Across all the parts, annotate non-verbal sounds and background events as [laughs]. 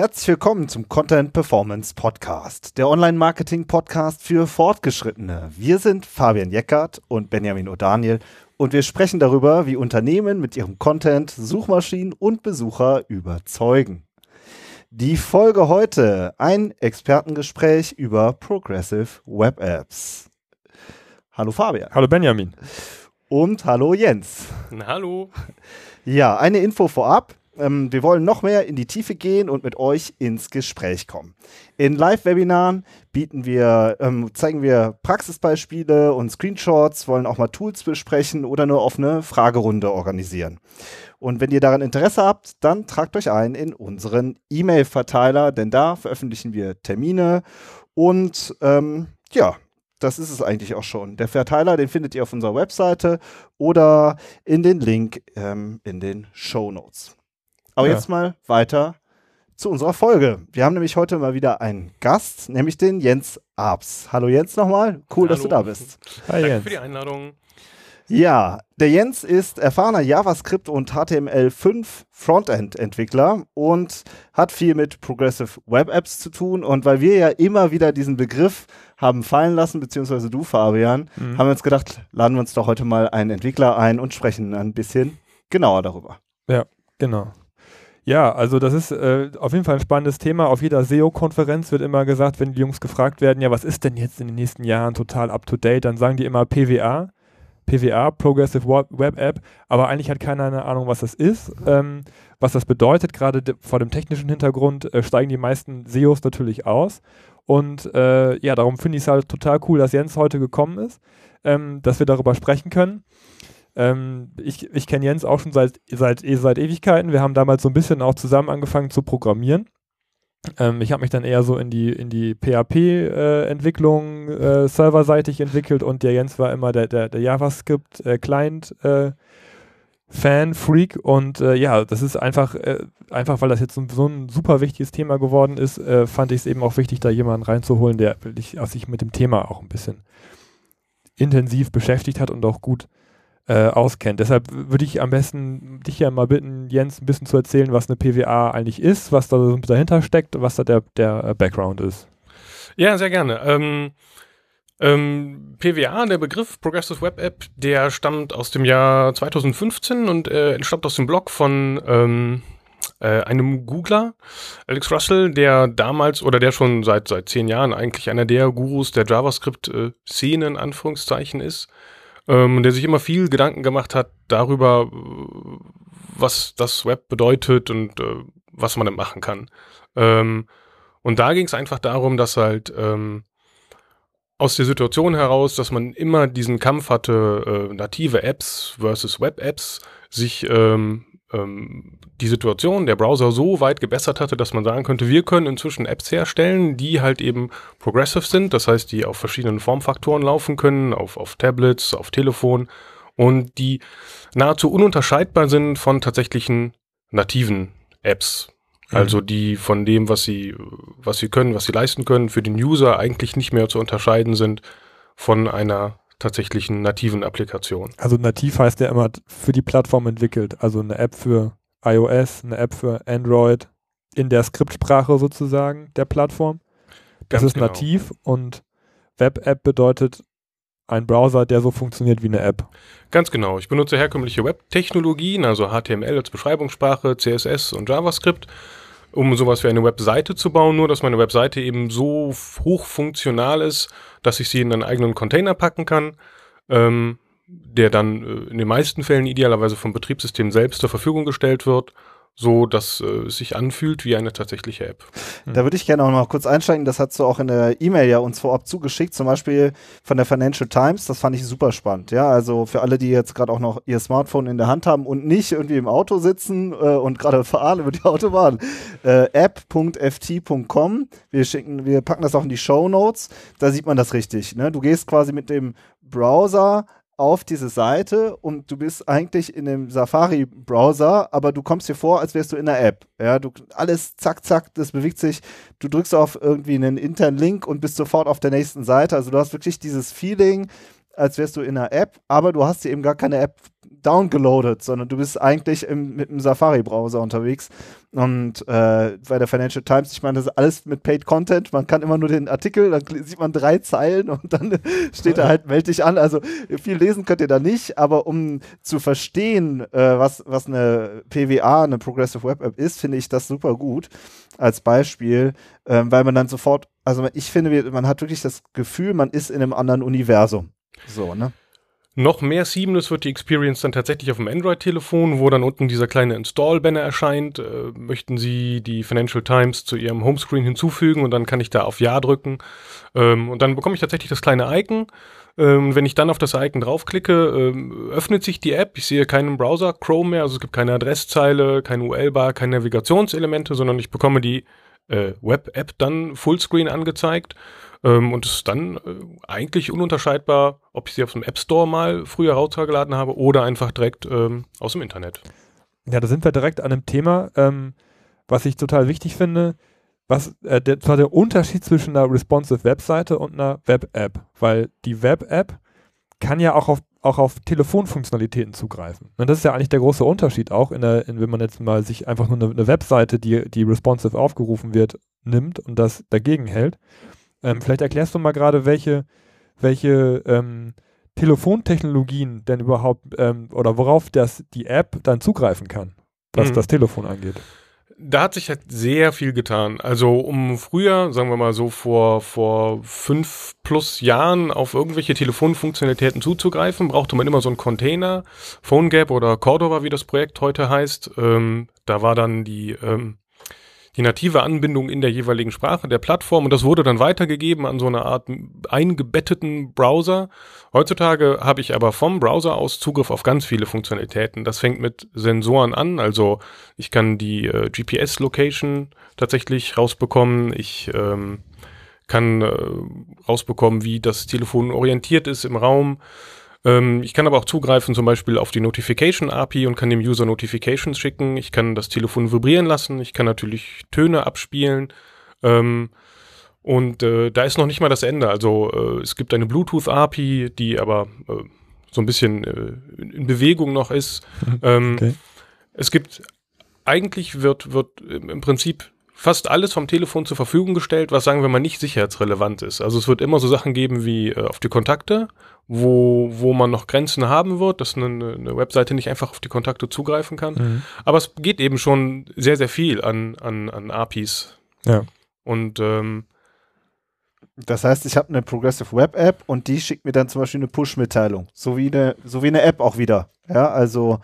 Herzlich willkommen zum Content Performance Podcast, der Online-Marketing-Podcast für Fortgeschrittene. Wir sind Fabian Jeckert und Benjamin O'Daniel und wir sprechen darüber, wie Unternehmen mit ihrem Content Suchmaschinen und Besucher überzeugen. Die Folge heute, ein Expertengespräch über Progressive Web Apps. Hallo Fabian. Hallo Benjamin. Und hallo Jens. Hallo. Ja, eine Info vorab. Ähm, wir wollen noch mehr in die Tiefe gehen und mit euch ins Gespräch kommen. In Live-Webinaren bieten wir, ähm, zeigen wir Praxisbeispiele und Screenshots, wollen auch mal Tools besprechen oder eine offene Fragerunde organisieren. Und wenn ihr daran Interesse habt, dann tragt euch ein in unseren E-Mail-Verteiler, denn da veröffentlichen wir Termine und ähm, ja, das ist es eigentlich auch schon. Der Verteiler, den findet ihr auf unserer Webseite oder in den Link ähm, in den Show Notes. Aber ja. jetzt mal weiter zu unserer Folge. Wir haben nämlich heute mal wieder einen Gast, nämlich den Jens Abs. Hallo Jens nochmal. Cool, Hallo. dass du da bist. Hi, Danke Jens. für die Einladung. Ja, der Jens ist erfahrener JavaScript und HTML5 Frontend-Entwickler und hat viel mit Progressive Web Apps zu tun. Und weil wir ja immer wieder diesen Begriff haben fallen lassen, beziehungsweise du, Fabian, mhm. haben wir uns gedacht, laden wir uns doch heute mal einen Entwickler ein und sprechen ein bisschen genauer darüber. Ja, genau. Ja, also das ist äh, auf jeden Fall ein spannendes Thema. Auf jeder SEO-Konferenz wird immer gesagt, wenn die Jungs gefragt werden, ja, was ist denn jetzt in den nächsten Jahren total up-to-date, dann sagen die immer PWA. PWA, Progressive Web App, aber eigentlich hat keiner eine Ahnung, was das ist, ähm, was das bedeutet. Gerade vor dem technischen Hintergrund äh, steigen die meisten SEOs natürlich aus. Und äh, ja, darum finde ich es halt total cool, dass Jens heute gekommen ist, ähm, dass wir darüber sprechen können. Ähm, ich ich kenne Jens auch schon seit, seit, seit Ewigkeiten. Wir haben damals so ein bisschen auch zusammen angefangen zu programmieren. Ähm, ich habe mich dann eher so in die, in die PHP-Entwicklung äh, äh, serverseitig entwickelt und der Jens war immer der, der, der JavaScript-Client. Äh, Fan, Freak und äh, ja, das ist einfach, äh, einfach weil das jetzt so, so, ein super wichtiges Thema geworden ist, äh, fand ich es eben auch wichtig, da jemanden reinzuholen, der sich mit dem Thema auch ein bisschen intensiv beschäftigt hat und auch gut äh, auskennt. Deshalb würde ich am besten dich ja mal bitten, Jens, ein bisschen zu erzählen, was eine PWA eigentlich ist, was da dahinter steckt, was da der, der äh, Background ist. Ja, sehr gerne. Ähm, ähm, PWA, der Begriff Progressive Web App, der stammt aus dem Jahr 2015 und äh, entstammt aus dem Blog von ähm, äh, einem Googler, Alex Russell, der damals oder der schon seit seit zehn Jahren eigentlich einer der Gurus der JavaScript-Szene in Anführungszeichen ist ähm, der sich immer viel Gedanken gemacht hat darüber, was das Web bedeutet und äh, was man damit machen kann. Ähm, und da ging es einfach darum, dass halt ähm, aus der Situation heraus, dass man immer diesen Kampf hatte, äh, native Apps versus Web-Apps, sich ähm, ähm, die Situation der Browser so weit gebessert hatte, dass man sagen könnte, wir können inzwischen Apps herstellen, die halt eben progressive sind, das heißt, die auf verschiedenen Formfaktoren laufen können, auf, auf Tablets, auf Telefon und die nahezu ununterscheidbar sind von tatsächlichen nativen Apps. Mhm. Also die von dem, was sie, was sie können, was sie leisten können, für den User eigentlich nicht mehr zu unterscheiden sind von einer tatsächlichen nativen Applikation. Also nativ heißt ja immer für die Plattform entwickelt. Also eine App für iOS, eine App für Android in der Skriptsprache sozusagen der Plattform. Das Ganz ist genau. nativ und Web-App bedeutet ein Browser, der so funktioniert wie eine App. Ganz genau. Ich benutze herkömmliche Web-Technologien, also HTML als Beschreibungssprache, CSS und JavaScript um sowas wie eine Webseite zu bauen, nur dass meine Webseite eben so hochfunktional ist, dass ich sie in einen eigenen Container packen kann, ähm, der dann äh, in den meisten Fällen idealerweise vom Betriebssystem selbst zur Verfügung gestellt wird so dass äh, es sich anfühlt wie eine tatsächliche App. Da würde ich gerne auch noch kurz einsteigen. Das hast du auch in der E-Mail ja uns vorab zugeschickt, zum Beispiel von der Financial Times. Das fand ich super spannend. Ja, also für alle, die jetzt gerade auch noch ihr Smartphone in der Hand haben und nicht irgendwie im Auto sitzen äh, und gerade fahren über die Autobahn. Äh, app.ft.com. Wir schicken, wir packen das auch in die Show Notes. Da sieht man das richtig. Ne? Du gehst quasi mit dem Browser auf diese Seite und du bist eigentlich in dem Safari-Browser, aber du kommst dir vor, als wärst du in der App. Ja, du alles zack, zack, das bewegt sich. Du drückst auf irgendwie einen internen Link und bist sofort auf der nächsten Seite. Also du hast wirklich dieses Feeling, als wärst du in einer App, aber du hast dir eben gar keine App downgeloadet, sondern du bist eigentlich im, mit dem Safari-Browser unterwegs. Und äh, bei der Financial Times, ich meine, das ist alles mit Paid Content. Man kann immer nur den Artikel, dann sieht man drei Zeilen und dann [laughs] steht da halt, melde dich an. Also viel lesen könnt ihr da nicht, aber um zu verstehen, äh, was, was eine PWA, eine Progressive Web App ist, finde ich das super gut als Beispiel, äh, weil man dann sofort, also ich finde, man hat wirklich das Gefühl, man ist in einem anderen Universum. So, ne? Noch mehr seamless wird die Experience dann tatsächlich auf dem Android-Telefon, wo dann unten dieser kleine Install-Banner erscheint. Äh, möchten Sie die Financial Times zu Ihrem Homescreen hinzufügen und dann kann ich da auf Ja drücken. Ähm, und dann bekomme ich tatsächlich das kleine Icon. Ähm, wenn ich dann auf das Icon draufklicke, ähm, öffnet sich die App. Ich sehe keinen Browser Chrome mehr, also es gibt keine Adresszeile, keine UL-Bar, keine Navigationselemente, sondern ich bekomme die äh, Web-App dann Fullscreen angezeigt ähm, und es ist dann äh, eigentlich ununterscheidbar, ob ich sie auf dem App Store mal früher rausgeladen habe oder einfach direkt ähm, aus dem Internet. Ja, da sind wir direkt an einem Thema, ähm, was ich total wichtig finde. Was, äh, der, zwar der Unterschied zwischen einer responsive Webseite und einer Web-App, weil die Web-App kann ja auch auf, auch auf Telefonfunktionalitäten zugreifen. Und das ist ja eigentlich der große Unterschied auch, in der, in, wenn man jetzt mal sich einfach nur eine, eine Webseite, die, die responsive aufgerufen wird, nimmt und das dagegen hält. Ähm, vielleicht erklärst du mal gerade, welche, welche ähm, Telefontechnologien denn überhaupt ähm, oder worauf das die App dann zugreifen kann, was mhm. das Telefon angeht. Da hat sich halt sehr viel getan. Also um früher, sagen wir mal so vor, vor fünf plus Jahren auf irgendwelche Telefonfunktionalitäten zuzugreifen, brauchte man immer so einen Container, PhoneGap oder Cordova, wie das Projekt heute heißt. Ähm, da war dann die ähm, die native Anbindung in der jeweiligen Sprache der Plattform und das wurde dann weitergegeben an so eine Art eingebetteten Browser. Heutzutage habe ich aber vom Browser aus Zugriff auf ganz viele Funktionalitäten. Das fängt mit Sensoren an, also ich kann die äh, GPS-Location tatsächlich rausbekommen. Ich ähm, kann äh, rausbekommen, wie das Telefon orientiert ist im Raum. Ähm, ich kann aber auch zugreifen zum Beispiel auf die Notification API und kann dem User Notifications schicken. Ich kann das Telefon vibrieren lassen. Ich kann natürlich Töne abspielen. Ähm, und äh, da ist noch nicht mal das Ende. Also äh, es gibt eine Bluetooth-API, die aber äh, so ein bisschen äh, in Bewegung noch ist. [laughs] ähm, okay. Es gibt eigentlich wird, wird im Prinzip fast alles vom Telefon zur Verfügung gestellt, was sagen wir mal nicht sicherheitsrelevant ist. Also es wird immer so Sachen geben wie äh, auf die Kontakte, wo, wo man noch Grenzen haben wird, dass eine, eine Webseite nicht einfach auf die Kontakte zugreifen kann. Mhm. Aber es geht eben schon sehr, sehr viel an, an, an APIs. Ja. Und ähm, das heißt, ich habe eine Progressive Web App und die schickt mir dann zum Beispiel eine Push-Mitteilung. So wie eine, so wie eine App auch wieder. Ja, also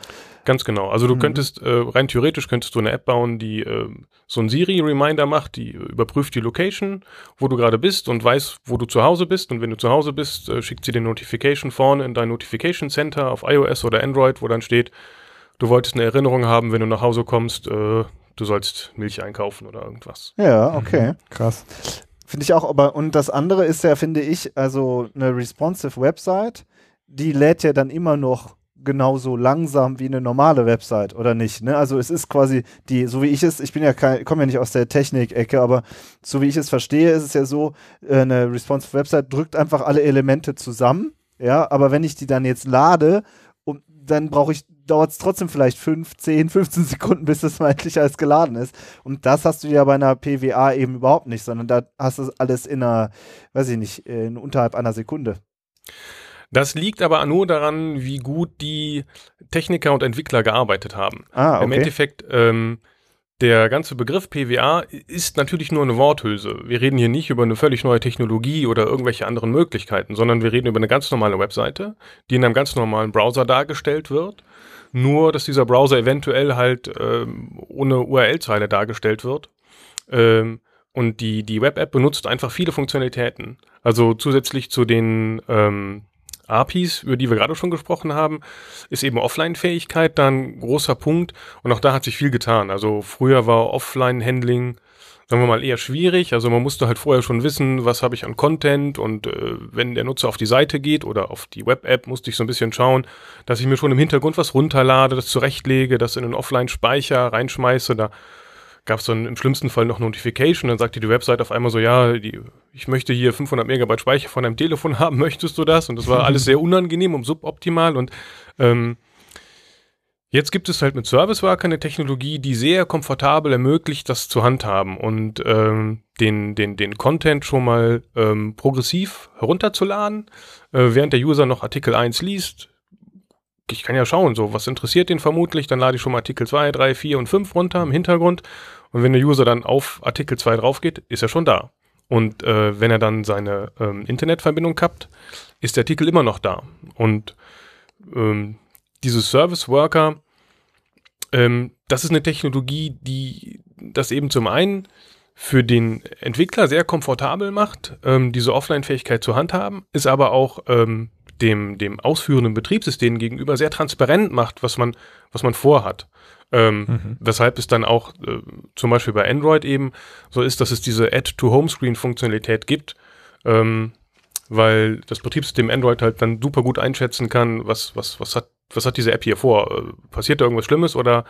Ganz genau. Also du mhm. könntest, äh, rein theoretisch könntest du eine App bauen, die äh, so ein Siri-Reminder macht, die überprüft die Location, wo du gerade bist und weiß, wo du zu Hause bist. Und wenn du zu Hause bist, äh, schickt sie den Notification vorne in dein Notification Center auf iOS oder Android, wo dann steht, du wolltest eine Erinnerung haben, wenn du nach Hause kommst, äh, du sollst Milch einkaufen oder irgendwas. Ja, okay. Mhm. Krass. Finde ich auch, aber und das andere ist ja, finde ich, also eine responsive Website, die lädt ja dann immer noch genauso langsam wie eine normale Website oder nicht. Ne? Also es ist quasi die, so wie ich es, ich bin ja kein, komme ja nicht aus der Technik-Ecke, aber so wie ich es verstehe, ist es ja so, äh, eine responsive Website drückt einfach alle Elemente zusammen. Ja, aber wenn ich die dann jetzt lade, dann brauche ich, dauert es trotzdem vielleicht 5, 10, 15 Sekunden, bis das mal endlich alles geladen ist. Und das hast du ja bei einer PWA eben überhaupt nicht, sondern da hast du alles in einer, weiß ich nicht, in unterhalb einer Sekunde. Das liegt aber nur daran, wie gut die Techniker und Entwickler gearbeitet haben. Ah, okay. Im Endeffekt, ähm, der ganze Begriff PWA ist natürlich nur eine Worthülse. Wir reden hier nicht über eine völlig neue Technologie oder irgendwelche anderen Möglichkeiten, sondern wir reden über eine ganz normale Webseite, die in einem ganz normalen Browser dargestellt wird. Nur, dass dieser Browser eventuell halt ähm, ohne URL-Zeile dargestellt wird. Ähm, und die, die Web-App benutzt einfach viele Funktionalitäten. Also zusätzlich zu den ähm, APIs, über die wir gerade schon gesprochen haben, ist eben Offline-Fähigkeit dann ein großer Punkt und auch da hat sich viel getan. Also früher war Offline-Handling sagen wir mal, eher schwierig. Also man musste halt vorher schon wissen, was habe ich an Content und äh, wenn der Nutzer auf die Seite geht oder auf die Web-App, musste ich so ein bisschen schauen, dass ich mir schon im Hintergrund was runterlade, das zurechtlege, das in einen Offline-Speicher reinschmeiße. Da gab es dann im schlimmsten Fall noch Notification, dann sagte die Website auf einmal so, ja, die, ich möchte hier 500 Megabyte Speicher von deinem Telefon [laughs] haben, möchtest du das? Und das war alles [laughs] sehr unangenehm und suboptimal und ähm, Jetzt gibt es halt mit Service Worker eine Technologie, die sehr komfortabel ermöglicht, das zu handhaben und ähm, den, den, den Content schon mal ähm, progressiv herunterzuladen, äh, während der User noch Artikel 1 liest. Ich kann ja schauen, so was interessiert den vermutlich, dann lade ich schon mal Artikel 2, 3, 4 und 5 runter im Hintergrund. Und wenn der User dann auf Artikel 2 drauf geht, ist er schon da. Und äh, wenn er dann seine ähm, Internetverbindung kappt, ist der Artikel immer noch da. Und ähm, diese Service Worker ähm, das ist eine Technologie, die das eben zum einen für den Entwickler sehr komfortabel macht, ähm, diese Offline-Fähigkeit zu handhaben, ist aber auch ähm, dem, dem ausführenden Betriebssystem gegenüber sehr transparent macht, was man, was man vorhat. Ähm, mhm. Weshalb es dann auch äh, zum Beispiel bei Android eben so ist, dass es diese Add-to-Homescreen-Funktionalität gibt, ähm, weil das Betriebssystem Android halt dann super gut einschätzen kann, was, was, was hat was hat diese App hier vor? Äh, passiert da irgendwas Schlimmes oder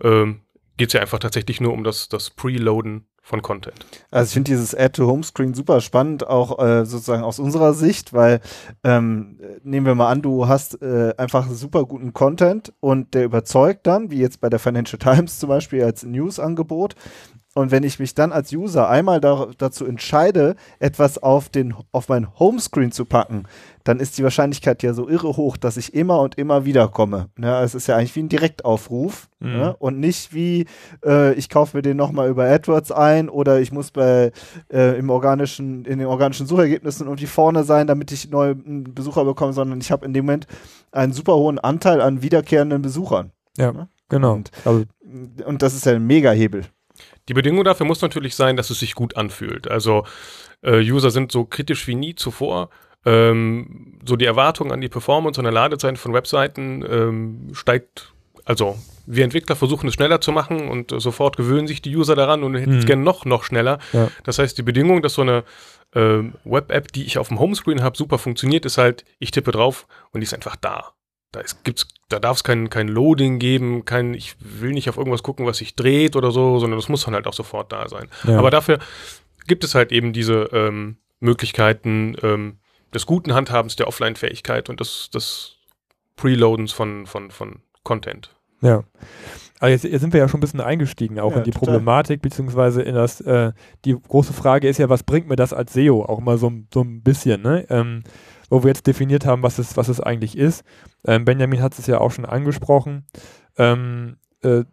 ähm, geht es ja einfach tatsächlich nur um das, das Preloaden von Content. Also ich finde dieses Add-to-Homescreen super spannend, auch äh, sozusagen aus unserer Sicht, weil ähm, nehmen wir mal an, du hast äh, einfach super guten Content und der überzeugt dann, wie jetzt bei der Financial Times zum Beispiel als News-Angebot, und wenn ich mich dann als User einmal da, dazu entscheide, etwas auf, den, auf mein Homescreen zu packen, dann ist die Wahrscheinlichkeit ja so irre hoch, dass ich immer und immer wieder komme. Ne? Es ist ja eigentlich wie ein Direktaufruf mhm. ne? und nicht wie, äh, ich kaufe mir den nochmal über AdWords ein oder ich muss bei, äh, im organischen, in den organischen Suchergebnissen irgendwie vorne sein, damit ich neue Besucher bekomme, sondern ich habe in dem Moment einen super hohen Anteil an wiederkehrenden Besuchern. Ja, ne? genau. Und, also, und das ist ja ein Mega-Hebel. Die Bedingung dafür muss natürlich sein, dass es sich gut anfühlt. Also äh, User sind so kritisch wie nie zuvor. Ähm, so die Erwartung an die Performance und der Ladezeit von Webseiten ähm, steigt. Also wir Entwickler versuchen es schneller zu machen und äh, sofort gewöhnen sich die User daran und hätten es mhm. gerne noch, noch schneller. Ja. Das heißt, die Bedingung, dass so eine äh, Web-App, die ich auf dem Homescreen habe, super funktioniert, ist halt, ich tippe drauf und die ist einfach da. Da, ist, gibt's, da darf es kein, kein Loading geben, kein, ich will nicht auf irgendwas gucken, was sich dreht oder so, sondern das muss dann halt auch sofort da sein. Ja. Aber dafür gibt es halt eben diese ähm, Möglichkeiten ähm, des guten Handhabens der Offline-Fähigkeit und des, des Preloadens von, von, von Content. Ja. Aber jetzt, jetzt, sind wir ja schon ein bisschen eingestiegen, auch ja, in die total. Problematik, beziehungsweise in das, äh, die große Frage ist ja, was bringt mir das als SEO? Auch mal so, so ein bisschen, ne? Ähm, wo wir jetzt definiert haben, was es, was es eigentlich ist. Ähm, Benjamin hat es ja auch schon angesprochen. Ähm, äh,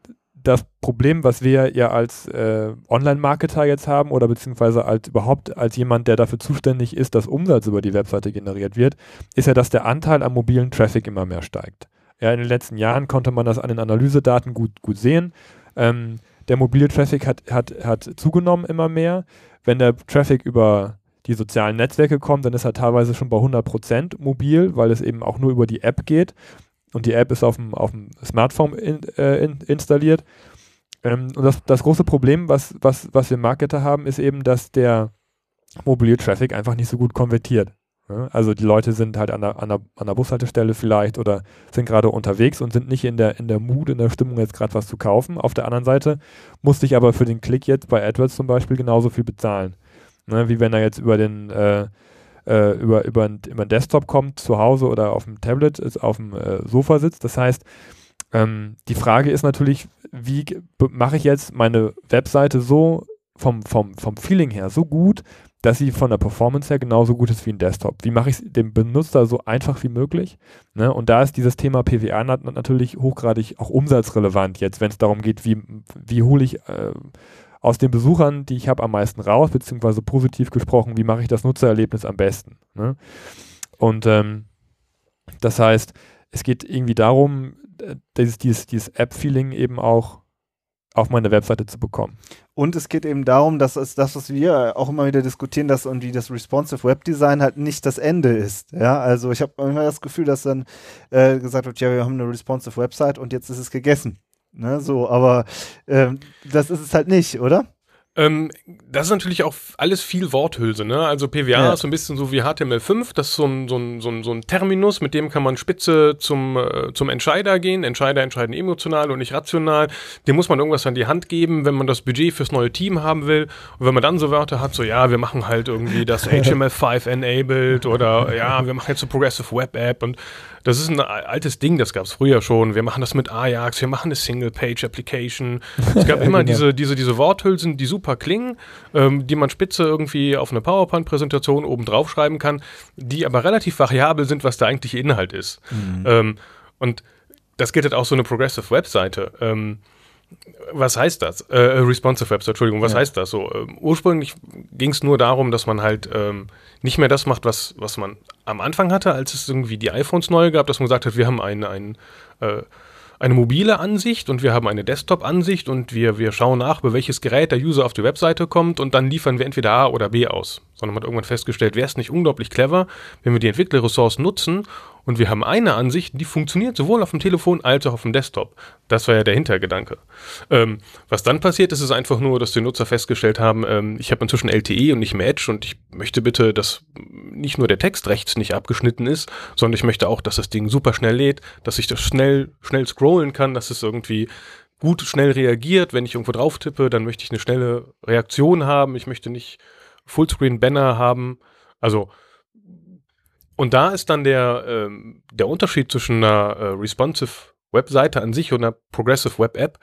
das Problem, was wir ja als äh, Online-Marketer jetzt haben oder beziehungsweise als überhaupt als jemand, der dafür zuständig ist, dass Umsatz über die Webseite generiert wird, ist ja, dass der Anteil am mobilen Traffic immer mehr steigt. Ja, in den letzten Jahren konnte man das an den Analysedaten gut, gut sehen. Ähm, der mobile Traffic hat, hat, hat zugenommen immer mehr. Wenn der Traffic über die sozialen Netzwerke kommt, dann ist er teilweise schon bei 100% mobil, weil es eben auch nur über die App geht. Und die App ist auf dem, auf dem Smartphone in, äh, in, installiert. Ähm, und das, das große Problem, was, was, was wir Marketer haben, ist eben, dass der mobile Traffic einfach nicht so gut konvertiert. Also die Leute sind halt an der, an der, an der Bushaltestelle vielleicht oder sind gerade unterwegs und sind nicht in der, in der Mut, in der Stimmung jetzt gerade was zu kaufen. Auf der anderen Seite musste ich aber für den Klick jetzt bei AdWords zum Beispiel genauso viel bezahlen. Ne, wie wenn er jetzt über den äh, äh, über, über, über den Desktop kommt, zu Hause oder auf dem Tablet, ist, auf dem äh, Sofa sitzt. Das heißt, ähm, die Frage ist natürlich, wie mache ich jetzt meine Webseite so vom, vom, vom Feeling her so gut, dass sie von der Performance her genauso gut ist wie ein Desktop. Wie mache ich es dem Benutzer so einfach wie möglich? Ne? Und da ist dieses Thema PWA natürlich hochgradig auch umsatzrelevant jetzt, wenn es darum geht, wie, wie hole ich äh, aus den Besuchern, die ich habe, am meisten raus, beziehungsweise positiv gesprochen, wie mache ich das Nutzererlebnis am besten. Ne? Und ähm, das heißt, es geht irgendwie darum, äh, dieses, dieses, dieses App-Feeling eben auch auf meine Webseite zu bekommen. Und es geht eben darum, dass es das, was wir auch immer wieder diskutieren, dass irgendwie das Responsive Web Design halt nicht das Ende ist. Ja, also ich habe immer das Gefühl, dass dann äh, gesagt wird, ja, wir haben eine responsive Website und jetzt ist es gegessen. Ne, so, aber ähm, das ist es halt nicht, oder? Ähm, das ist natürlich auch alles viel Worthülse, ne? Also PWA ja. ist so ein bisschen so wie HTML5, das ist so ein, so ein, so ein, so ein Terminus, mit dem kann man spitze zum, äh, zum Entscheider gehen. Entscheider entscheiden emotional und nicht rational. Dem muss man irgendwas an die Hand geben, wenn man das Budget fürs neue Team haben will. Und wenn man dann so Wörter hat, so ja, wir machen halt irgendwie das [laughs] HTML5 enabled oder ja, wir machen jetzt so Progressive Web App und das ist ein altes Ding, das gab es früher schon. Wir machen das mit Ajax, wir machen eine Single-Page-Application. Es gab [laughs] immer genau. diese, diese, diese Worthülsen, die super klingen, ähm, die man spitze irgendwie auf eine PowerPoint-Präsentation oben drauf schreiben kann, die aber relativ variabel sind, was der eigentliche Inhalt ist. Mhm. Ähm, und das gilt halt auch so eine Progressive Webseite. Ähm, was heißt das? Äh, äh, responsive Website, Entschuldigung, was ja. heißt das so? Ähm, ursprünglich ging es nur darum, dass man halt ähm, nicht mehr das macht, was, was man am Anfang hatte, als es irgendwie die iPhones neu gab, dass man gesagt hat, wir haben ein, ein, äh, eine mobile Ansicht und wir haben eine Desktop-Ansicht und wir, wir schauen nach, über welches Gerät der User auf die Webseite kommt und dann liefern wir entweder A oder B aus. Sondern man hat irgendwann festgestellt, wäre es nicht unglaublich clever, wenn wir die Entwicklerressourcen nutzen und wir haben eine Ansicht, die funktioniert sowohl auf dem Telefon als auch auf dem Desktop. Das war ja der Hintergedanke. Ähm, was dann passiert ist, ist einfach nur, dass die Nutzer festgestellt haben, ähm, ich habe inzwischen LTE und nicht mehr Edge und ich möchte bitte, dass nicht nur der Text rechts nicht abgeschnitten ist, sondern ich möchte auch, dass das Ding super schnell lädt, dass ich das schnell, schnell scrollen kann, dass es irgendwie gut schnell reagiert. Wenn ich irgendwo drauf tippe, dann möchte ich eine schnelle Reaktion haben. Ich möchte nicht Fullscreen-Banner haben. Also und da ist dann der, ähm, der Unterschied zwischen einer äh, responsive Webseite an sich und einer progressive Web App,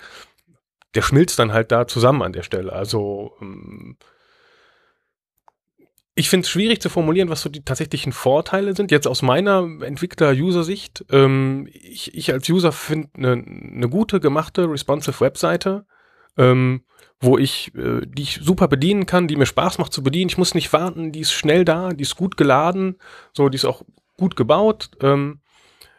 der schmilzt dann halt da zusammen an der Stelle. Also ähm, ich finde es schwierig zu formulieren, was so die tatsächlichen Vorteile sind. Jetzt aus meiner Entwickler-User-Sicht, ähm, ich, ich als User finde eine ne gute gemachte responsive Webseite ähm, wo ich, äh, die ich super bedienen kann, die mir Spaß macht zu bedienen. Ich muss nicht warten, die ist schnell da, die ist gut geladen, so, die ist auch gut gebaut. Ähm,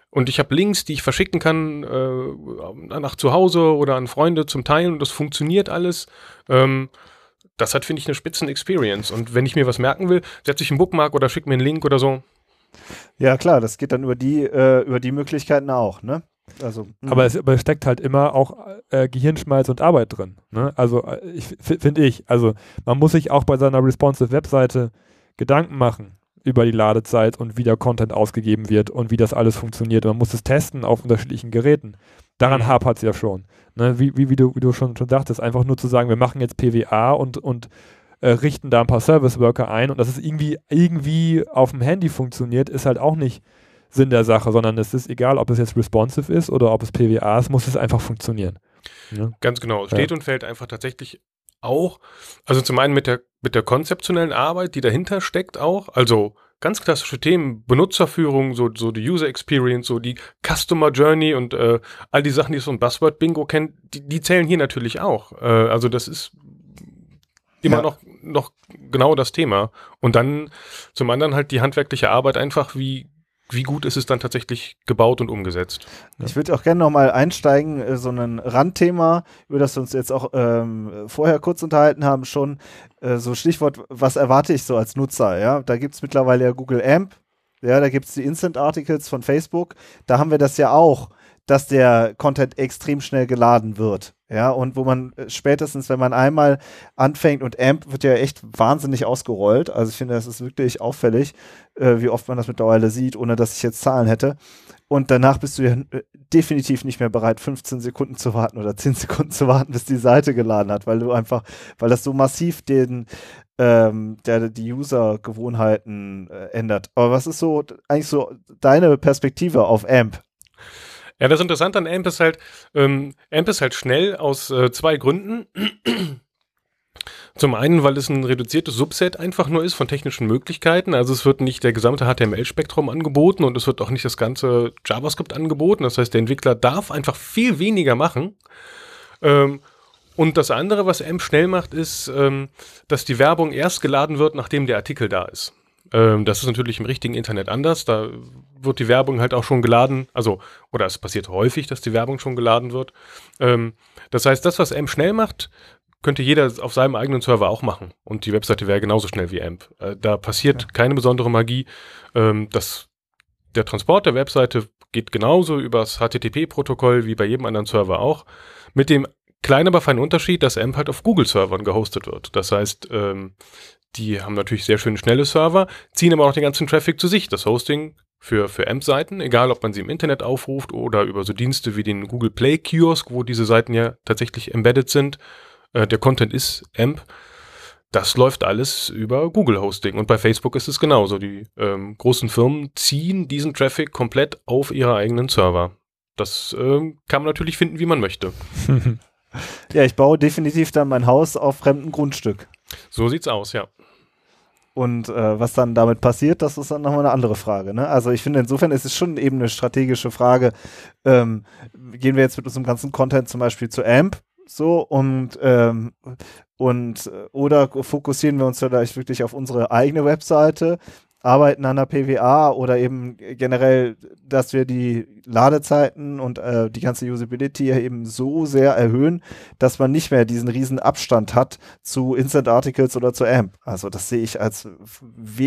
und ich habe Links, die ich verschicken kann äh, nach zu Hause oder an Freunde zum Teilen und das funktioniert alles. Ähm, das hat, finde ich, eine Spitzen-Experience. Und wenn ich mir was merken will, setze ich einen Bookmark oder schicke mir einen Link oder so. Ja, klar, das geht dann über die, äh, über die Möglichkeiten auch, ne? Also, aber, es, aber es steckt halt immer auch äh, Gehirnschmalz und Arbeit drin. Ne? Also äh, ich finde ich, also man muss sich auch bei seiner responsive Webseite Gedanken machen über die Ladezeit und wie der Content ausgegeben wird und wie das alles funktioniert. Man muss es testen auf unterschiedlichen Geräten. Daran mhm. hapert es ja schon. Ne? Wie, wie, wie, du, wie du schon, schon sagtest, einfach nur zu sagen, wir machen jetzt PWA und, und äh, richten da ein paar Service Worker ein und dass es irgendwie, irgendwie auf dem Handy funktioniert, ist halt auch nicht Sinn der Sache, sondern es ist egal, ob es jetzt responsive ist oder ob es PWA ist, muss es einfach funktionieren. Ja? Ganz genau. Steht ja. und fällt einfach tatsächlich auch, also zum einen mit der, mit der konzeptionellen Arbeit, die dahinter steckt auch, also ganz klassische Themen, Benutzerführung, so, so die User Experience, so die Customer Journey und äh, all die Sachen, die so ein Buzzword-Bingo kennt, die, die zählen hier natürlich auch. Äh, also das ist immer ja. noch, noch genau das Thema. Und dann zum anderen halt die handwerkliche Arbeit einfach, wie wie gut ist es dann tatsächlich gebaut und umgesetzt? Ich würde auch gerne nochmal einsteigen, äh, so ein Randthema, über das wir uns jetzt auch ähm, vorher kurz unterhalten haben, schon äh, so Stichwort, was erwarte ich so als Nutzer? Ja, da gibt es mittlerweile ja Google AMP, ja, da gibt es die Instant Articles von Facebook, da haben wir das ja auch dass der Content extrem schnell geladen wird. Ja, und wo man äh, spätestens, wenn man einmal anfängt und AMP wird ja echt wahnsinnig ausgerollt. Also ich finde, das ist wirklich auffällig, äh, wie oft man das mittlerweile sieht, ohne dass ich jetzt Zahlen hätte. Und danach bist du ja äh, definitiv nicht mehr bereit, 15 Sekunden zu warten oder 10 [laughs] Sekunden zu warten, bis die Seite geladen hat, weil du einfach, weil das so massiv den, ähm, der die User-Gewohnheiten äh, ändert. Aber was ist so eigentlich so deine Perspektive auf AMP? Ja, das Interessante an AMP ist halt, ähm, AMP ist halt schnell aus äh, zwei Gründen. Zum einen, weil es ein reduziertes Subset einfach nur ist von technischen Möglichkeiten. Also es wird nicht der gesamte HTML-Spektrum angeboten und es wird auch nicht das ganze JavaScript angeboten. Das heißt, der Entwickler darf einfach viel weniger machen. Ähm, und das andere, was AMP schnell macht, ist, ähm, dass die Werbung erst geladen wird, nachdem der Artikel da ist. Ähm, das ist natürlich im richtigen Internet anders. Da wird die Werbung halt auch schon geladen. Also, oder es passiert häufig, dass die Werbung schon geladen wird. Ähm, das heißt, das, was AMP schnell macht, könnte jeder auf seinem eigenen Server auch machen. Und die Webseite wäre genauso schnell wie AMP. Äh, da passiert ja. keine besondere Magie. Ähm, das, der Transport der Webseite geht genauso übers HTTP-Protokoll wie bei jedem anderen Server auch. Mit dem kleiner, aber feiner Unterschied, dass AMP halt auf Google-Servern gehostet wird. Das heißt, ähm, die haben natürlich sehr schöne schnelle Server, ziehen aber auch den ganzen Traffic zu sich. Das Hosting für, für AMP-Seiten, egal ob man sie im Internet aufruft oder über so Dienste wie den Google Play Kiosk, wo diese Seiten ja tatsächlich embedded sind. Äh, der Content ist AMP. Das läuft alles über Google Hosting. Und bei Facebook ist es genauso. Die ähm, großen Firmen ziehen diesen Traffic komplett auf ihre eigenen Server. Das ähm, kann man natürlich finden, wie man möchte. [laughs] [laughs] ja, ich baue definitiv dann mein Haus auf fremdem Grundstück. So sieht's aus, ja. Und äh, was dann damit passiert, das ist dann nochmal eine andere Frage. Ne? Also ich finde, insofern ist es schon eben eine strategische Frage. Ähm, gehen wir jetzt mit unserem ganzen Content zum Beispiel zu AMP so und ähm, und äh, oder fokussieren wir uns vielleicht wirklich auf unsere eigene Webseite arbeiten an der PWA oder eben generell, dass wir die Ladezeiten und äh, die ganze Usability eben so sehr erhöhen, dass man nicht mehr diesen riesen Abstand hat zu Instant Articles oder zu AMP. Also das sehe ich als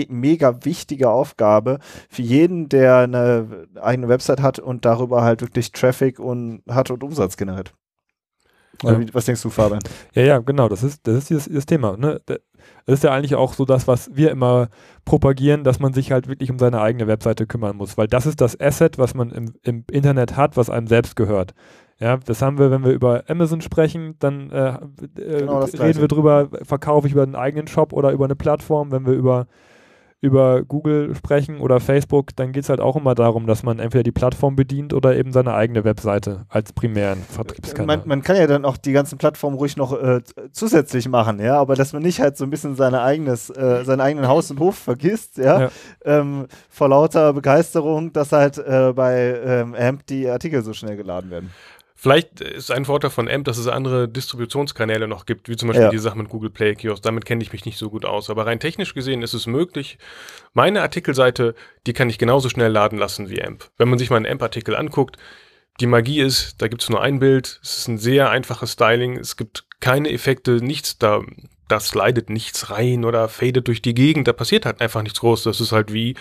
mega wichtige Aufgabe für jeden, der eine eigene Website hat und darüber halt wirklich Traffic und hat und Umsatz generiert. Ja. Was denkst du, Fabian? Ja, ja, genau, das ist, das ist dieses, dieses Thema. Ne? Das ist ja eigentlich auch so das, was wir immer propagieren, dass man sich halt wirklich um seine eigene Webseite kümmern muss, weil das ist das Asset, was man im, im Internet hat, was einem selbst gehört. Ja, das haben wir, wenn wir über Amazon sprechen, dann äh, äh genau reden wir drüber, verkaufe ich über einen eigenen Shop oder über eine Plattform. Wenn wir über über Google sprechen oder Facebook, dann geht es halt auch immer darum, dass man entweder die Plattform bedient oder eben seine eigene Webseite als primären Vertriebskanal. Man, man kann ja dann auch die ganzen Plattformen ruhig noch äh, zusätzlich machen, ja, aber dass man nicht halt so ein bisschen seine eigenes, äh, seinen eigenen Haus und Hof vergisst, ja, ja. Ähm, vor lauter Begeisterung, dass halt äh, bei ähm, AMP die Artikel so schnell geladen werden. Vielleicht ist ein Vorteil von AMP, dass es andere Distributionskanäle noch gibt, wie zum Beispiel ja. die Sache mit Google Play Kiosk. Damit kenne ich mich nicht so gut aus. Aber rein technisch gesehen ist es möglich. Meine Artikelseite, die kann ich genauso schnell laden lassen wie AMP. Wenn man sich mal einen AMP-Artikel anguckt, die Magie ist, da gibt es nur ein Bild. Es ist ein sehr einfaches Styling. Es gibt keine Effekte, nichts da. Da slidet nichts rein oder fadet durch die Gegend. Da passiert halt einfach nichts groß. Das ist halt wie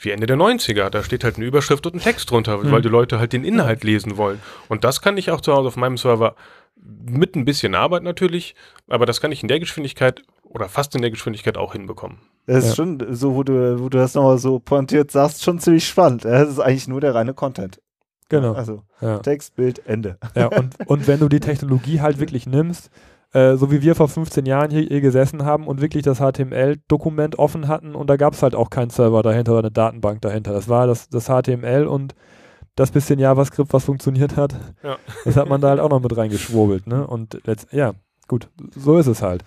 wie Ende der 90er. Da steht halt eine Überschrift und ein Text drunter, mhm. weil die Leute halt den Inhalt lesen wollen. Und das kann ich auch zu Hause auf meinem Server mit ein bisschen Arbeit natürlich, aber das kann ich in der Geschwindigkeit oder fast in der Geschwindigkeit auch hinbekommen. Das ist ja. schon so, wo du, wo du das nochmal so pointiert sagst, schon ziemlich spannend. Das ist eigentlich nur der reine Content. Genau. Also ja. Text, Bild, Ende. Ja, und, [laughs] und wenn du die Technologie halt wirklich nimmst, äh, so wie wir vor 15 Jahren hier, hier gesessen haben und wirklich das HTML-Dokument offen hatten und da gab es halt auch keinen Server dahinter oder eine Datenbank dahinter. Das war das, das HTML und das bisschen JavaScript, was funktioniert hat, ja. das hat man da halt auch noch mit reingeschwurbelt. Ne? Und ja, gut, so ist es halt.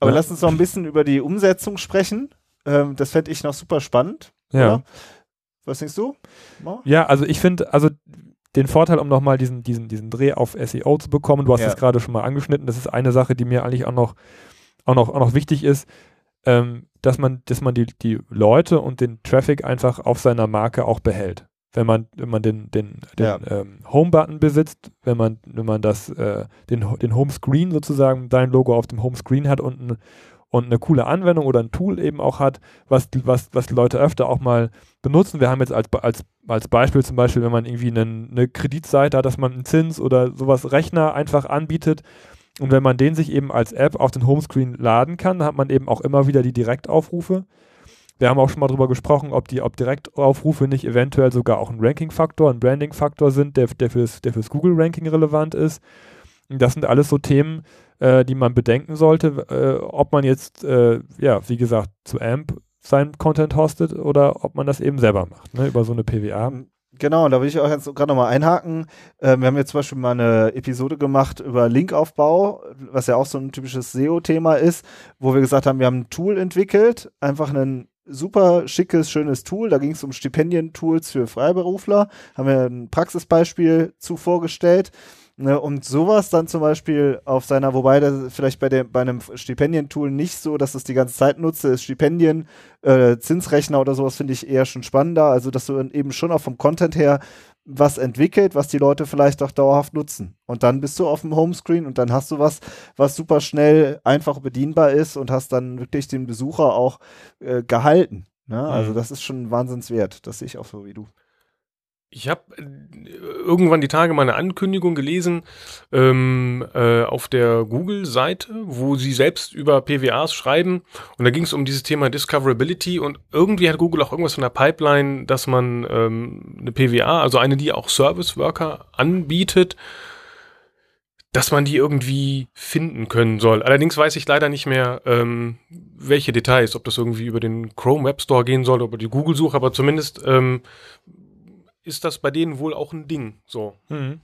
Aber ja. lass uns noch ein bisschen über die Umsetzung sprechen. Ähm, das fände ich noch super spannend. Ja. Oder? Was denkst du? Ja, also ich finde, also den Vorteil, um nochmal diesen, diesen, diesen Dreh auf SEO zu bekommen, du hast es gerade schon mal angeschnitten, das ist eine Sache, die mir eigentlich auch noch, auch noch, auch noch wichtig ist, ähm, dass man, dass man die, die Leute und den Traffic einfach auf seiner Marke auch behält. Wenn man, wenn man den, den, den ja. ähm, Home-Button besitzt, wenn man, wenn man das, äh, den, den Home-Screen sozusagen, dein Logo auf dem Home-Screen hat und ein und eine coole Anwendung oder ein Tool eben auch hat, was, was, was Leute öfter auch mal benutzen. Wir haben jetzt als, als, als Beispiel zum Beispiel, wenn man irgendwie einen, eine Kreditseite hat, dass man einen Zins oder sowas Rechner einfach anbietet. Und wenn man den sich eben als App auf den Homescreen laden kann, dann hat man eben auch immer wieder die Direktaufrufe. Wir haben auch schon mal darüber gesprochen, ob die ob Direktaufrufe nicht eventuell sogar auch ein Ranking-Faktor, ein Branding-Faktor sind, der, der, fürs, der fürs Google-Ranking relevant ist. Und das sind alles so Themen, äh, die man bedenken sollte, äh, ob man jetzt, äh, ja, wie gesagt, zu AMP seinen Content hostet oder ob man das eben selber macht, ne, über so eine PWA. Genau, da will ich auch jetzt gerade nochmal einhaken. Ähm, wir haben jetzt zum Beispiel mal eine Episode gemacht über Linkaufbau, was ja auch so ein typisches SEO-Thema ist, wo wir gesagt haben, wir haben ein Tool entwickelt, einfach ein super schickes, schönes Tool. Da ging es um Stipendientools für Freiberufler. Haben wir ein Praxisbeispiel zu vorgestellt. Ne, und sowas dann zum Beispiel auf seiner, wobei das vielleicht bei, dem, bei einem Stipendientool nicht so, dass es die ganze Zeit nutze, ist Stipendien, äh, Zinsrechner oder sowas finde ich eher schon spannender. Also, dass du eben schon auch vom Content her was entwickelt, was die Leute vielleicht auch dauerhaft nutzen. Und dann bist du auf dem Homescreen und dann hast du was, was super schnell einfach bedienbar ist und hast dann wirklich den Besucher auch äh, gehalten. Ne? Also, mhm. das ist schon wahnsinnswert. Das sehe ich auch so wie du. Ich habe äh, irgendwann die Tage mal eine Ankündigung gelesen ähm, äh, auf der Google-Seite, wo sie selbst über PWAs schreiben. Und da ging es um dieses Thema Discoverability. Und irgendwie hat Google auch irgendwas von der Pipeline, dass man ähm, eine PWA, also eine, die auch Service Worker anbietet, dass man die irgendwie finden können soll. Allerdings weiß ich leider nicht mehr, ähm, welche Details, ob das irgendwie über den Chrome Web Store gehen soll, oder über die Google-Suche, aber zumindest ähm, ist das bei denen wohl auch ein Ding. So. Mhm.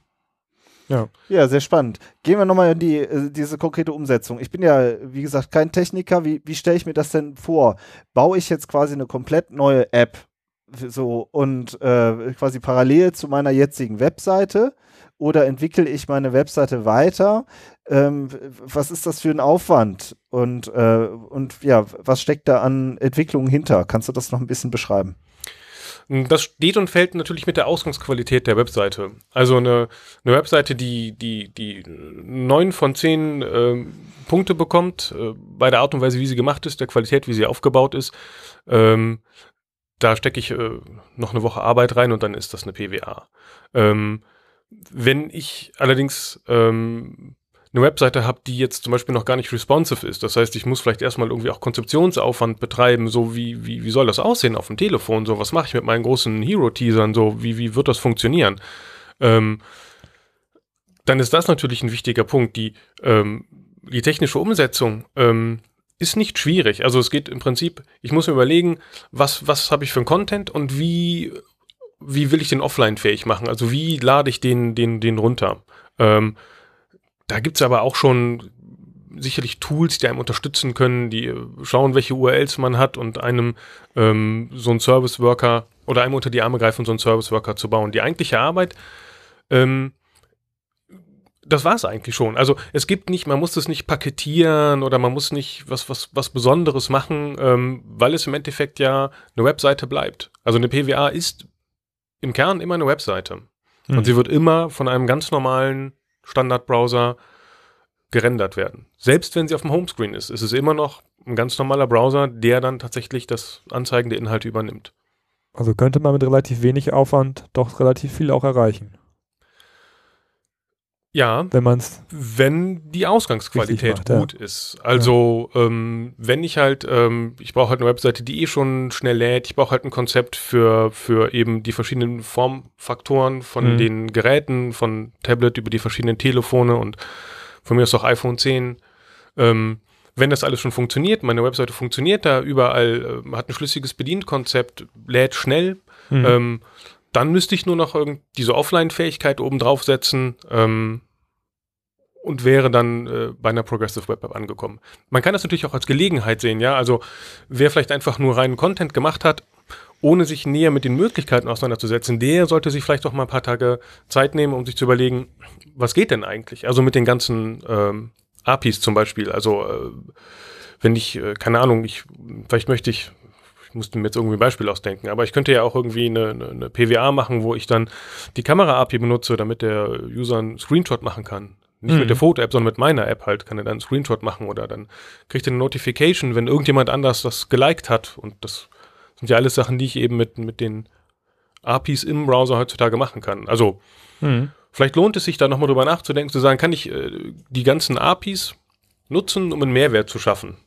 Ja. ja, sehr spannend. Gehen wir nochmal in die, äh, diese konkrete Umsetzung. Ich bin ja, wie gesagt, kein Techniker. Wie, wie stelle ich mir das denn vor? Baue ich jetzt quasi eine komplett neue App so und äh, quasi parallel zu meiner jetzigen Webseite oder entwickle ich meine Webseite weiter? Ähm, was ist das für ein Aufwand? Und, äh, und ja, was steckt da an Entwicklungen hinter? Kannst du das noch ein bisschen beschreiben? Das steht und fällt natürlich mit der Ausgangsqualität der Webseite. Also eine, eine Webseite, die, die, die neun von zehn äh, Punkte bekommt, äh, bei der Art und Weise, wie sie gemacht ist, der Qualität, wie sie aufgebaut ist, ähm, da stecke ich äh, noch eine Woche Arbeit rein und dann ist das eine PWA. Ähm, wenn ich allerdings ähm, eine Webseite habe, die jetzt zum Beispiel noch gar nicht responsive ist. Das heißt, ich muss vielleicht erstmal irgendwie auch Konzeptionsaufwand betreiben, so wie, wie, wie soll das aussehen auf dem Telefon, so was mache ich mit meinen großen Hero-Teasern, so wie, wie wird das funktionieren? Ähm, dann ist das natürlich ein wichtiger Punkt. Die, ähm, die technische Umsetzung ähm, ist nicht schwierig. Also es geht im Prinzip, ich muss mir überlegen, was, was habe ich für ein Content und wie, wie will ich den offline fähig machen? Also wie lade ich den, den, den runter? Ähm, da gibt's aber auch schon sicherlich Tools, die einem unterstützen können, die schauen, welche URLs man hat und einem ähm, so einen Service Worker oder einem unter die Arme greifen, so einen Service Worker zu bauen. Die eigentliche Arbeit, ähm, das war es eigentlich schon. Also es gibt nicht, man muss das nicht paketieren oder man muss nicht was, was, was Besonderes machen, ähm, weil es im Endeffekt ja eine Webseite bleibt. Also eine PWA ist im Kern immer eine Webseite. Mhm. Und sie wird immer von einem ganz normalen Standardbrowser gerendert werden. Selbst wenn sie auf dem Homescreen ist, ist es immer noch ein ganz normaler Browser, der dann tatsächlich das Anzeigen der Inhalte übernimmt. Also könnte man mit relativ wenig Aufwand doch relativ viel auch erreichen. Ja, wenn man's wenn die Ausgangsqualität macht, gut ja. ist. Also ja. ähm, wenn ich halt, ähm, ich brauche halt eine Webseite, die eh schon schnell lädt. Ich brauche halt ein Konzept für für eben die verschiedenen Formfaktoren von mhm. den Geräten, von Tablet über die verschiedenen Telefone und von mir aus auch iPhone 10. Ähm, wenn das alles schon funktioniert, meine Webseite funktioniert da überall, äh, hat ein schlüssiges Bedienkonzept, lädt schnell. Mhm. Dann müsste ich nur noch diese Offline-Fähigkeit oben draufsetzen ähm, und wäre dann äh, bei einer Progressive Web App angekommen. Man kann das natürlich auch als Gelegenheit sehen, ja. Also wer vielleicht einfach nur reinen Content gemacht hat, ohne sich näher mit den Möglichkeiten auseinanderzusetzen, der sollte sich vielleicht doch mal ein paar Tage Zeit nehmen, um sich zu überlegen, was geht denn eigentlich? Also mit den ganzen ähm, APIs zum Beispiel. Also äh, wenn ich, äh, keine Ahnung, ich, vielleicht möchte ich ich musste mir jetzt irgendwie ein Beispiel ausdenken, aber ich könnte ja auch irgendwie eine, eine, eine PWA machen, wo ich dann die Kamera-API benutze, damit der User einen Screenshot machen kann. Nicht mhm. mit der Foto-App, sondern mit meiner App halt, kann er dann einen Screenshot machen oder dann kriegt er eine Notification, wenn irgendjemand anders das geliked hat. Und das sind ja alles Sachen, die ich eben mit, mit den APIs im Browser heutzutage machen kann. Also, mhm. vielleicht lohnt es sich da nochmal drüber nachzudenken, zu sagen, kann ich äh, die ganzen APIs nutzen, um einen Mehrwert zu schaffen?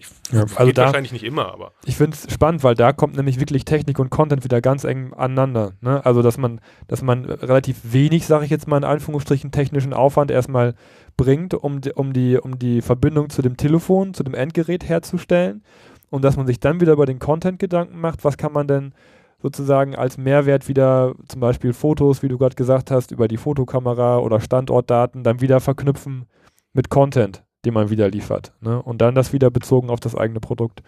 Ich, ja, also da, wahrscheinlich nicht immer, aber. Ich finde es spannend, weil da kommt nämlich wirklich Technik und Content wieder ganz eng aneinander. Ne? Also, dass man, dass man relativ wenig, sage ich jetzt mal in Anführungsstrichen, technischen Aufwand erstmal bringt, um die, um, die, um die Verbindung zu dem Telefon, zu dem Endgerät herzustellen. Und dass man sich dann wieder über den Content Gedanken macht, was kann man denn sozusagen als Mehrwert wieder zum Beispiel Fotos, wie du gerade gesagt hast, über die Fotokamera oder Standortdaten dann wieder verknüpfen mit Content den man wieder liefert. Ne? Und dann das wieder bezogen auf das eigene Produkt.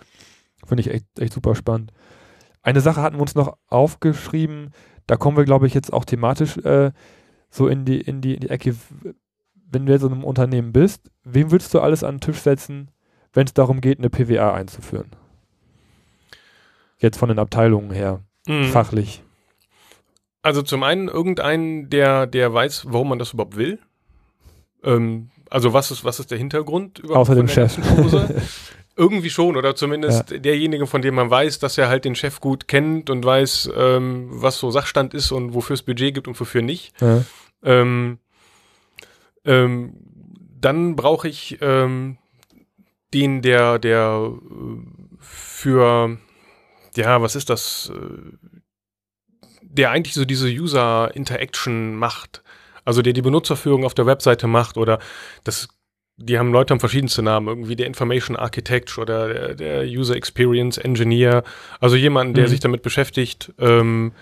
Finde ich echt, echt super spannend. Eine Sache hatten wir uns noch aufgeschrieben, da kommen wir, glaube ich, jetzt auch thematisch äh, so in die, in, die, in die Ecke, wenn du jetzt in einem Unternehmen bist, wem würdest du alles an den Tisch setzen, wenn es darum geht, eine PWA einzuführen? Jetzt von den Abteilungen her, mhm. fachlich. Also zum einen irgendeinen, der, der weiß, warum man das überhaupt will. Ähm, also was ist, was ist der Hintergrund überhaupt? Außer dem Chef. [laughs] Irgendwie schon, oder zumindest ja. derjenige, von dem man weiß, dass er halt den Chef gut kennt und weiß, ähm, was so Sachstand ist und wofür es Budget gibt und wofür nicht. Ja. Ähm, ähm, dann brauche ich ähm, den, der, der äh, für, ja, was ist das, äh, der eigentlich so diese User-Interaction macht. Also der die Benutzerführung auf der Webseite macht oder das die haben Leute haben verschiedenste Namen, irgendwie der Information Architect oder der, der User Experience Engineer, also jemanden, der mhm. sich damit beschäftigt, ähm,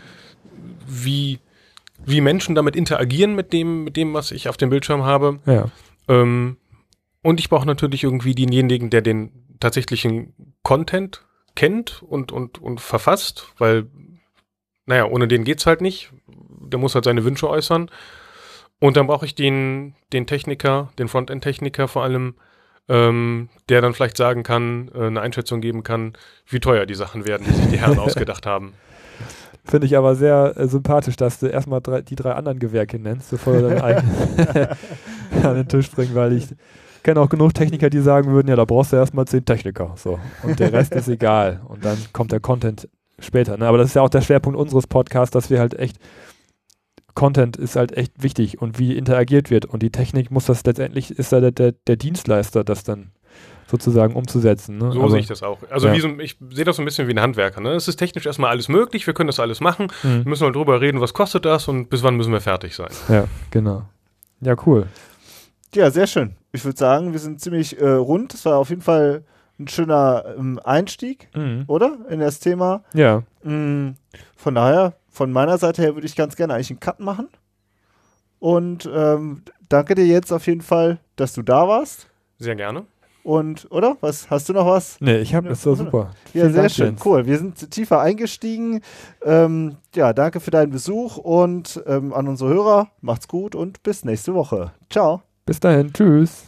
wie, wie Menschen damit interagieren mit dem, mit dem, was ich auf dem Bildschirm habe. Ja. Ähm, und ich brauche natürlich irgendwie denjenigen, der den tatsächlichen Content kennt und, und, und verfasst, weil, naja, ohne den geht's halt nicht. Der muss halt seine Wünsche äußern. Und dann brauche ich den, den Techniker, den Frontend-Techniker vor allem, ähm, der dann vielleicht sagen kann, äh, eine Einschätzung geben kann, wie teuer die Sachen werden, die sich die Herren [laughs] ausgedacht haben. Finde ich aber sehr äh, sympathisch, dass du erstmal drei, die drei anderen Gewerke nennst, bevor du deinen eigenen [laughs] an den Tisch bringst, weil ich kenne auch genug Techniker, die sagen würden, ja, da brauchst du erstmal zehn Techniker. So. Und der Rest ist egal. Und dann kommt der Content später. Ne? Aber das ist ja auch der Schwerpunkt unseres Podcasts, dass wir halt echt Content ist halt echt wichtig und wie interagiert wird. Und die Technik muss das letztendlich, ist da der, der, der Dienstleister, das dann sozusagen umzusetzen. Ne? So also, sehe ich das auch. Also ja. so, ich sehe das so ein bisschen wie ein Handwerker. Ne? Es ist technisch erstmal alles möglich, wir können das alles machen. Mhm. Wir müssen mal drüber reden, was kostet das und bis wann müssen wir fertig sein. Ja, genau. Ja, cool. Ja, sehr schön. Ich würde sagen, wir sind ziemlich äh, rund. Das war auf jeden Fall ein schöner ähm, Einstieg, mhm. oder? In das Thema. Ja. Mhm. Von daher von meiner Seite her würde ich ganz gerne eigentlich einen Cut machen. Und ähm, danke dir jetzt auf jeden Fall, dass du da warst. Sehr gerne. Und, oder? Was, hast du noch was? Nee, ich habe, das war super. Ja, Vielen sehr Dank, schön, Jens. cool. Wir sind tiefer eingestiegen. Ähm, ja, danke für deinen Besuch und ähm, an unsere Hörer, macht's gut und bis nächste Woche. Ciao. Bis dahin, tschüss.